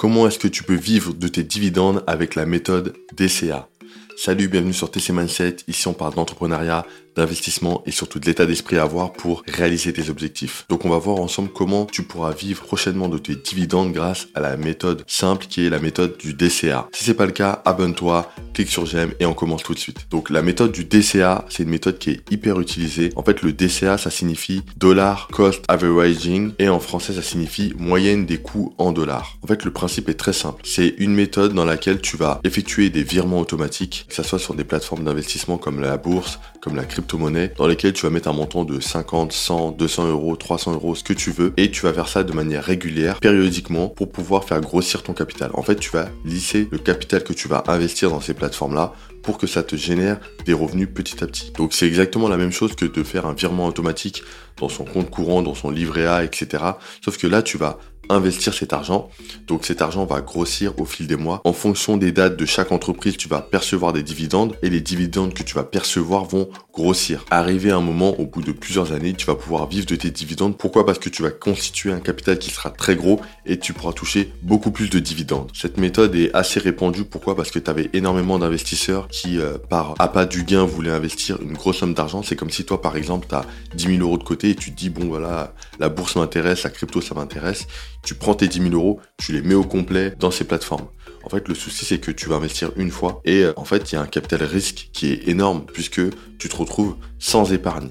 comment est-ce que tu peux vivre de tes dividendes avec la méthode DCA. Salut, bienvenue sur TC Mindset. Ici, on parle d'entrepreneuriat, d'investissement et surtout de l'état d'esprit à avoir pour réaliser tes objectifs. Donc, on va voir ensemble comment tu pourras vivre prochainement de tes dividendes grâce à la méthode simple qui est la méthode du DCA. Si c'est pas le cas, abonne-toi, clique sur j'aime et on commence tout de suite. Donc, la méthode du DCA, c'est une méthode qui est hyper utilisée. En fait, le DCA, ça signifie dollar cost averaging et en français, ça signifie moyenne des coûts en dollars. En fait, le principe est très simple. C'est une méthode dans laquelle tu vas effectuer des virements automatiques que ce soit sur des plateformes d'investissement comme la bourse, comme la dans lesquelles tu vas mettre un montant de 50, 100, 200 euros, 300 euros, ce que tu veux, et tu vas faire ça de manière régulière, périodiquement, pour pouvoir faire grossir ton capital. En fait, tu vas lisser le capital que tu vas investir dans ces plateformes-là pour que ça te génère des revenus petit à petit. Donc c'est exactement la même chose que de faire un virement automatique dans son compte courant, dans son livret A, etc. Sauf que là, tu vas investir cet argent. Donc cet argent va grossir au fil des mois. En fonction des dates de chaque entreprise, tu vas percevoir des dividendes et les dividendes que tu vas percevoir vont grossir. Arrivé à un moment, au bout de plusieurs années, tu vas pouvoir vivre de tes dividendes. Pourquoi? Parce que tu vas constituer un capital qui sera très gros et tu pourras toucher beaucoup plus de dividendes. Cette méthode est assez répandue. Pourquoi? Parce que tu avais énormément d'investisseurs qui, euh, par appât du gain, voulaient investir une grosse somme d'argent. C'est comme si toi, par exemple, tu as 10 000 euros de côté et tu te dis, bon voilà, la bourse m'intéresse, la crypto, ça m'intéresse tu prends tes 10 000 euros, tu les mets au complet dans ces plateformes. En fait, le souci, c'est que tu vas investir une fois et euh, en fait, il y a un capital risque qui est énorme puisque tu te retrouves sans épargne.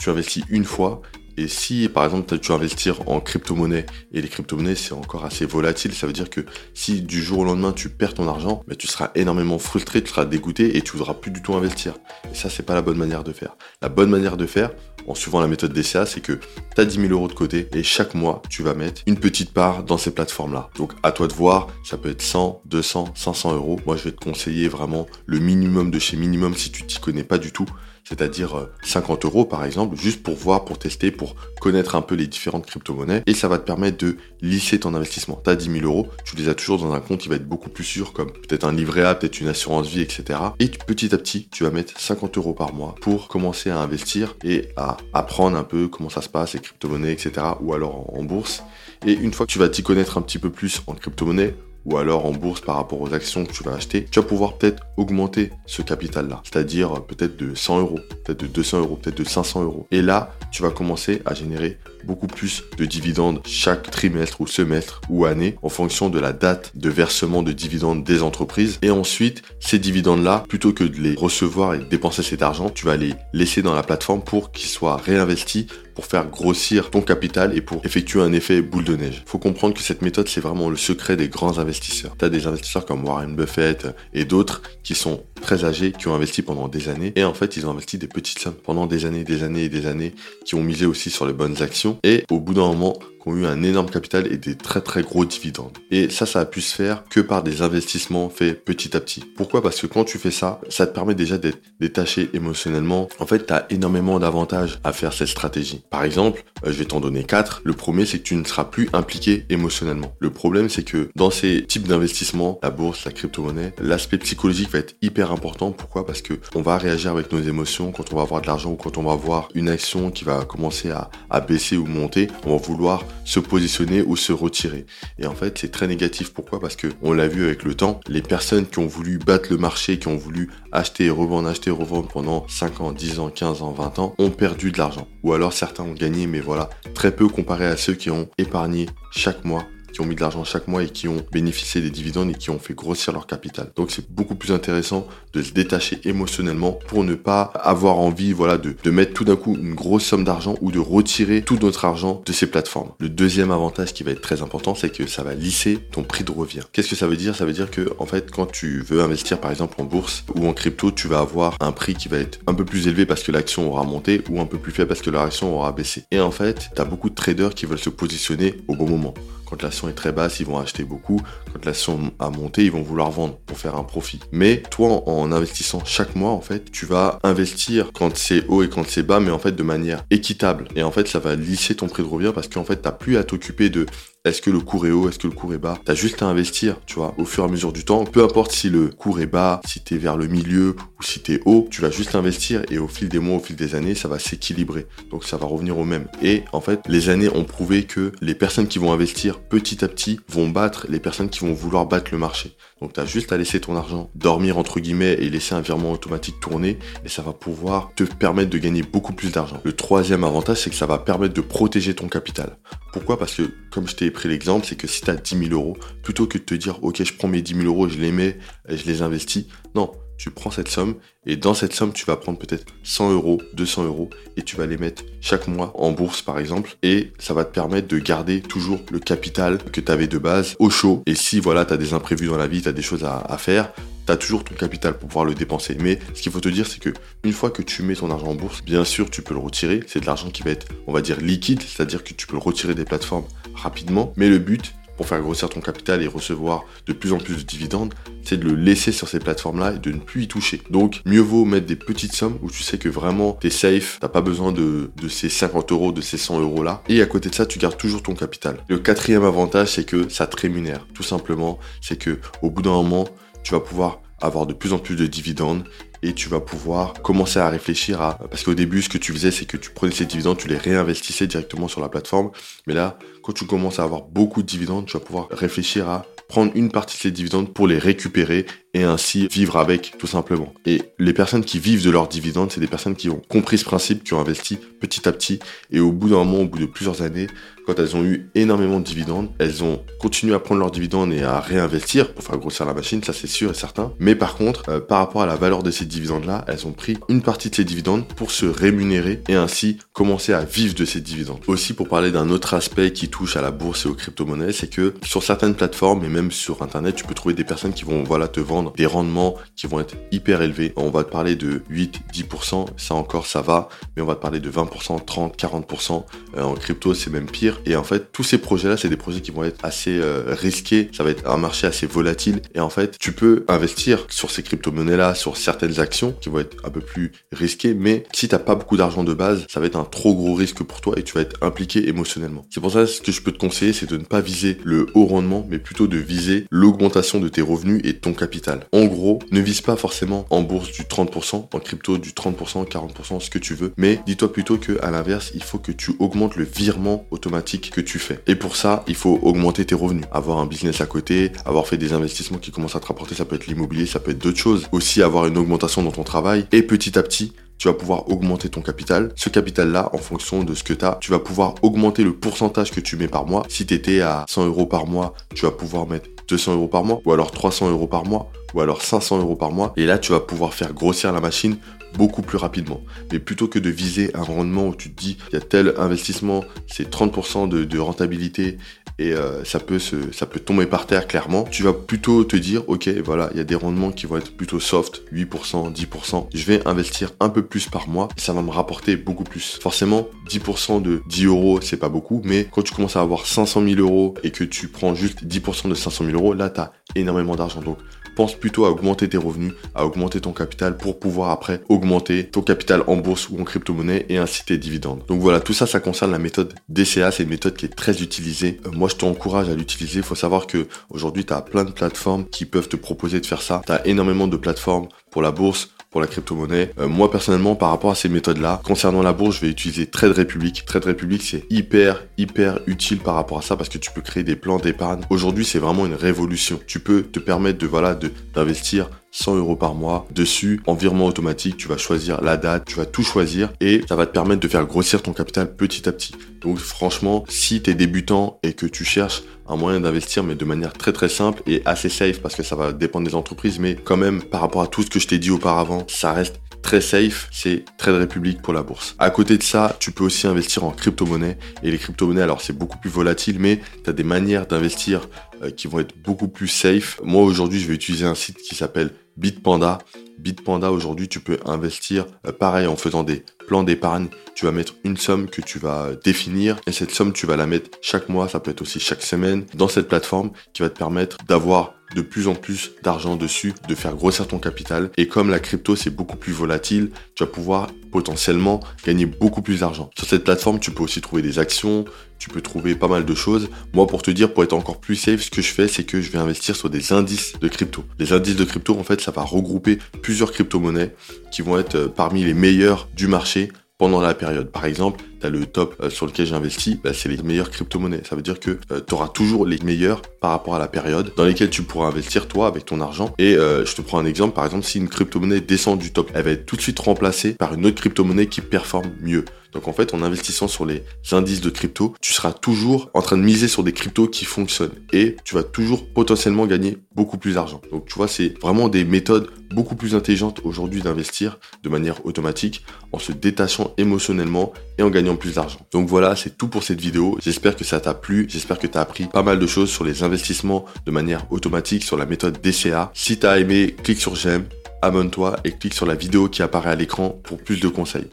Tu investis une fois et si, par exemple, tu veux investir en crypto-monnaie, et les crypto-monnaies, c'est encore assez volatile, ça veut dire que si du jour au lendemain, tu perds ton argent, bah, tu seras énormément frustré, tu seras dégoûté, et tu voudras plus du tout investir. Et ça, c'est pas la bonne manière de faire. La bonne manière de faire, en suivant la méthode DCA, c'est que tu as 10 000 euros de côté, et chaque mois, tu vas mettre une petite part dans ces plateformes-là. Donc, à toi de voir, ça peut être 100, 200, 500 euros. Moi, je vais te conseiller vraiment le minimum de chez minimum si tu t'y connais pas du tout c'est-à-dire 50 euh, euros par exemple, juste pour voir, pour tester, pour connaître un peu les différentes crypto-monnaies, et ça va te permettre de lisser ton investissement. Tu as 10 000 euros, tu les as toujours dans un compte qui va être beaucoup plus sûr, comme peut-être un livret A, peut-être une assurance vie, etc. Et petit à petit, tu vas mettre 50 euros par mois pour commencer à investir et à apprendre un peu comment ça se passe, les crypto-monnaies, etc. ou alors en bourse. Et une fois que tu vas t'y connaître un petit peu plus en crypto-monnaie, ou alors en bourse par rapport aux actions que tu vas acheter, tu vas pouvoir peut-être augmenter ce capital-là. C'est-à-dire peut-être de 100 euros, peut-être de 200 euros, peut-être de 500 euros. Et là, tu vas commencer à générer beaucoup plus de dividendes chaque trimestre ou semestre ou année en fonction de la date de versement de dividendes des entreprises. Et ensuite, ces dividendes-là, plutôt que de les recevoir et de dépenser cet argent, tu vas les laisser dans la plateforme pour qu'ils soient réinvestis pour faire grossir ton capital et pour effectuer un effet boule de neige. Faut comprendre que cette méthode, c'est vraiment le secret des grands investisseurs. Tu as des investisseurs comme Warren Buffett et d'autres qui sont très âgés, qui ont investi pendant des années. Et en fait, ils ont investi des petites sommes pendant des années, des années et des années, qui ont misé aussi sur les bonnes actions. Et au bout d'un moment, ont eu un énorme capital et des très très gros dividendes. Et ça, ça a pu se faire que par des investissements faits petit à petit. Pourquoi? Parce que quand tu fais ça, ça te permet déjà d'être détaché émotionnellement. En fait, tu as énormément d'avantages à faire cette stratégie. Par exemple, euh, je vais t'en donner quatre. Le premier, c'est que tu ne seras plus impliqué émotionnellement. Le problème, c'est que dans ces types d'investissements, la bourse, la crypto-monnaie, l'aspect psychologique va être hyper important. Pourquoi? Parce que on va réagir avec nos émotions quand on va avoir de l'argent ou quand on va voir une action qui va commencer à baisser ou monter. On va vouloir se positionner ou se retirer. Et en fait, c'est très négatif. Pourquoi? Parce que on l'a vu avec le temps, les personnes qui ont voulu battre le marché, qui ont voulu acheter et revendre, acheter et revendre pendant 5 ans, 10 ans, 15 ans, 20 ans, ont perdu de l'argent. Ou alors certains ont gagné, mais voilà, très peu comparé à ceux qui ont épargné chaque mois qui ont mis de l'argent chaque mois et qui ont bénéficié des dividendes et qui ont fait grossir leur capital. Donc c'est beaucoup plus intéressant de se détacher émotionnellement pour ne pas avoir envie voilà, de, mettre tout d'un coup une grosse somme d'argent ou de retirer tout notre argent de ces plateformes. Le deuxième avantage qui va être très important, c'est que ça va lisser ton prix de revient. Qu'est-ce que ça veut dire? Ça veut dire que en fait, quand tu veux investir par exemple en bourse ou en crypto, tu vas avoir un prix qui va être un peu plus élevé parce que l'action aura monté ou un peu plus faible parce que l'action aura baissé. Et en fait, tu as beaucoup de traders qui veulent se positionner au bon moment. Quand l'action est très basse, ils vont acheter beaucoup. Quand l'action a monté, ils vont vouloir vendre pour faire un profit. Mais toi, en investissant chaque mois, en fait, tu vas investir quand c'est haut et quand c'est bas, mais en fait de manière équitable. Et en fait, ça va lisser ton prix de revient parce qu'en fait, tu n'as plus à t'occuper de est-ce que le cours est haut, est-ce que le cours est bas? T'as juste à investir, tu vois, au fur et à mesure du temps. Peu importe si le cours est bas, si t'es vers le milieu ou si t'es haut, tu vas juste investir et au fil des mois, au fil des années, ça va s'équilibrer. Donc ça va revenir au même. Et en fait, les années ont prouvé que les personnes qui vont investir petit à petit vont battre les personnes qui vont vouloir battre le marché. Donc tu as juste à laisser ton argent dormir entre guillemets et laisser un virement automatique tourner et ça va pouvoir te permettre de gagner beaucoup plus d'argent. Le troisième avantage, c'est que ça va permettre de protéger ton capital. Pourquoi? Parce que, comme je t'ai pris l'exemple, c'est que si tu as 10 000 euros, plutôt que de te dire, ok, je prends mes 10 000 euros, je les mets, et je les investis, non, tu prends cette somme et dans cette somme, tu vas prendre peut-être 100 euros, 200 euros et tu vas les mettre chaque mois en bourse par exemple et ça va te permettre de garder toujours le capital que tu avais de base au chaud. Et si voilà, tu as des imprévus dans la vie, tu as des choses à, faire, tu as toujours ton capital pour pouvoir le dépenser. Mais ce qu'il faut te dire, c'est que une fois que tu mets ton argent en bourse, bien sûr, tu peux le retirer. C'est de l'argent qui va être, on va dire, liquide, c'est-à-dire que tu peux le retirer des plateformes rapidement. Mais le but, pour faire grossir ton capital et recevoir de plus en plus de dividendes, c'est de le laisser sur ces plateformes-là et de ne plus y toucher. Donc, mieux vaut mettre des petites sommes où tu sais que vraiment t'es safe, t'as pas besoin de, ces 50 euros, de ces 100 euros là. Et à côté de ça, tu gardes toujours ton capital. Le quatrième avantage, c'est que ça te rémunère. Tout simplement, c'est que au bout d'un moment, tu vas pouvoir avoir de plus en plus de dividendes et tu vas pouvoir commencer à réfléchir à parce qu'au début ce que tu faisais c'est que tu prenais ces dividendes tu les réinvestissais directement sur la plateforme. Mais là quand tu commences à avoir beaucoup de dividendes tu vas pouvoir réfléchir à prendre une partie de ces dividendes pour les récupérer et ainsi vivre avec tout simplement. Et les personnes qui vivent de leurs dividendes, c'est des personnes qui ont compris ce principe, qui ont investi petit à petit et au bout d'un moment, au bout de plusieurs années, quand elles ont eu énormément de dividendes, elles ont continué à prendre leurs dividendes et à réinvestir pour faire grossir la machine, ça c'est sûr et certain. Mais par contre, euh, par rapport à la valeur de ces dividendes-là, elles ont pris une partie de ces dividendes pour se rémunérer et ainsi commencer à vivre de ces dividendes. Aussi pour parler d'un autre aspect qui touche à la bourse et aux crypto-monnaies, c'est que sur certaines plateformes et même sur internet, tu peux trouver des personnes qui vont voilà te vendre des rendements qui vont être hyper élevés. On va te parler de 8, 10%, ça encore ça va, mais on va te parler de 20%, 30, 40%. en crypto, c'est même pire. Et en fait, tous ces projets-là, c'est des projets qui vont être assez euh, risqués. Ça va être un marché assez volatile. Et en fait, tu peux investir sur ces crypto-monnaies-là, sur certaines actions qui vont être un peu plus risquées. Mais si t'as pas beaucoup d'argent de base, ça va être un trop gros risque pour toi et tu vas être impliqué émotionnellement. C'est pour ça que ce que je peux te conseiller, c'est de ne pas viser le haut rendement, mais plutôt de viser l'augmentation de tes revenus et ton capital. En gros, ne vise pas forcément en bourse du 30%, en crypto du 30%, 40%, ce que tu veux. Mais dis-toi plutôt que à l'inverse, il faut que tu augmentes le virement automatique que tu fais. Et pour ça, il faut augmenter tes revenus, avoir un business à côté, avoir fait des investissements qui commencent à te rapporter, ça peut être l'immobilier, ça peut être d'autres choses. Aussi avoir une augmentation dans ton travail et petit à petit, tu vas pouvoir augmenter ton capital. Ce capital-là, en fonction de ce que tu as, tu vas pouvoir augmenter le pourcentage que tu mets par mois. Si tu étais à 100 euros par mois, tu vas pouvoir mettre 200 euros par mois, ou alors 300 euros par mois, ou alors 500 euros par mois. Et là, tu vas pouvoir faire grossir la machine beaucoup plus rapidement. Mais plutôt que de viser un rendement où tu te dis, il y a tel investissement, c'est 30% de, rentabilité et euh, ça, peut se, ça peut tomber par terre clairement, tu vas plutôt te dire, ok, voilà, il y a des rendements qui vont être plutôt soft, 8%, 10%. Je vais investir un peu plus par mois ça va me rapporter beaucoup plus. Forcément, 10% de 10 euros, c'est pas beaucoup, mais quand tu commences à avoir 500 000 euros et que tu prends juste 10% de 500 000 euros, là, tu as énormément d'argent. Donc, pense plutôt à augmenter tes revenus, à augmenter ton capital pour pouvoir après augmenter ton capital en bourse ou en crypto-monnaie et ainsi tes dividendes. Donc voilà, tout ça, ça concerne la méthode DCA. C'est une méthode qui est très utilisée. Euh, moi, je t'encourage à l'utiliser. Il faut savoir que aujourd'hui, tu as plein de plateformes qui peuvent te proposer de faire ça. Tu as énormément de plateformes pour la bourse, la crypto-monnaie. Euh, moi personnellement, par rapport à ces méthodes-là, concernant la bourse, je vais utiliser Trade Republic. Trade Republic, c'est hyper, hyper utile par rapport à ça parce que tu peux créer des plans d'épargne. Aujourd'hui, c'est vraiment une révolution. Tu peux te permettre de, voilà, d'investir 100 euros par mois dessus en virement automatique. Tu vas choisir la date, tu vas tout choisir et ça va te permettre de faire grossir ton capital petit à petit. Donc franchement, si tu es débutant et que tu cherches un moyen d'investir, mais de manière très très simple et assez safe parce que ça va dépendre des entreprises, mais quand même par rapport à tout ce que je t'ai dit auparavant, ça reste très safe, c'est Trade Republic pour la bourse. À côté de ça, tu peux aussi investir en crypto-monnaie. Et les crypto-monnaies, alors c'est beaucoup plus volatile, mais tu as des manières d'investir euh, qui vont être beaucoup plus safe. Moi aujourd'hui, je vais utiliser un site qui s'appelle Bitpanda. Bitpanda aujourd'hui, tu peux investir euh, pareil en faisant des plans d'épargne. Tu vas mettre une somme que tu vas définir et cette somme, tu vas la mettre chaque mois, ça peut être aussi chaque semaine dans cette plateforme qui va te permettre d'avoir de plus en plus d'argent dessus, de faire grossir ton capital. Et comme la crypto c'est beaucoup plus volatile, tu vas pouvoir potentiellement gagner beaucoup plus d'argent. Sur cette plateforme, tu peux aussi trouver des actions, tu peux trouver pas mal de choses. Moi, pour te dire, pour être encore plus safe, ce que je fais, c'est que je vais investir sur des indices de crypto. Les indices de crypto, en fait, ça va regrouper plusieurs crypto-monnaies qui vont être euh, parmi les meilleures du marché pendant la période. Par exemple, tu le top euh, sur lequel j'investis, bah, c'est les meilleures crypto-monnaies. Ça veut dire que euh, tu auras toujours les meilleurs par rapport à la période dans lesquelles tu pourras investir toi avec ton argent. Et euh, je te prends un exemple, par exemple, si une crypto-monnaie descend du top, elle va être tout de suite remplacée par une autre crypto-monnaie qui performe mieux. Donc en fait, en investissant sur les indices de crypto, tu seras toujours en train de miser sur des cryptos qui fonctionnent et tu vas toujours potentiellement gagner beaucoup plus d'argent. Donc tu vois, c'est vraiment des méthodes beaucoup plus intelligentes aujourd'hui d'investir de manière automatique en se détachant émotionnellement et en gagnant plus d'argent. Donc voilà, c'est tout pour cette vidéo. J'espère que ça t'a plu. J'espère que tu as appris pas mal de choses sur les investissements de manière automatique sur la méthode DCA. Si tu as aimé, clique sur j'aime, abonne-toi et clique sur la vidéo qui apparaît à l'écran pour plus de conseils.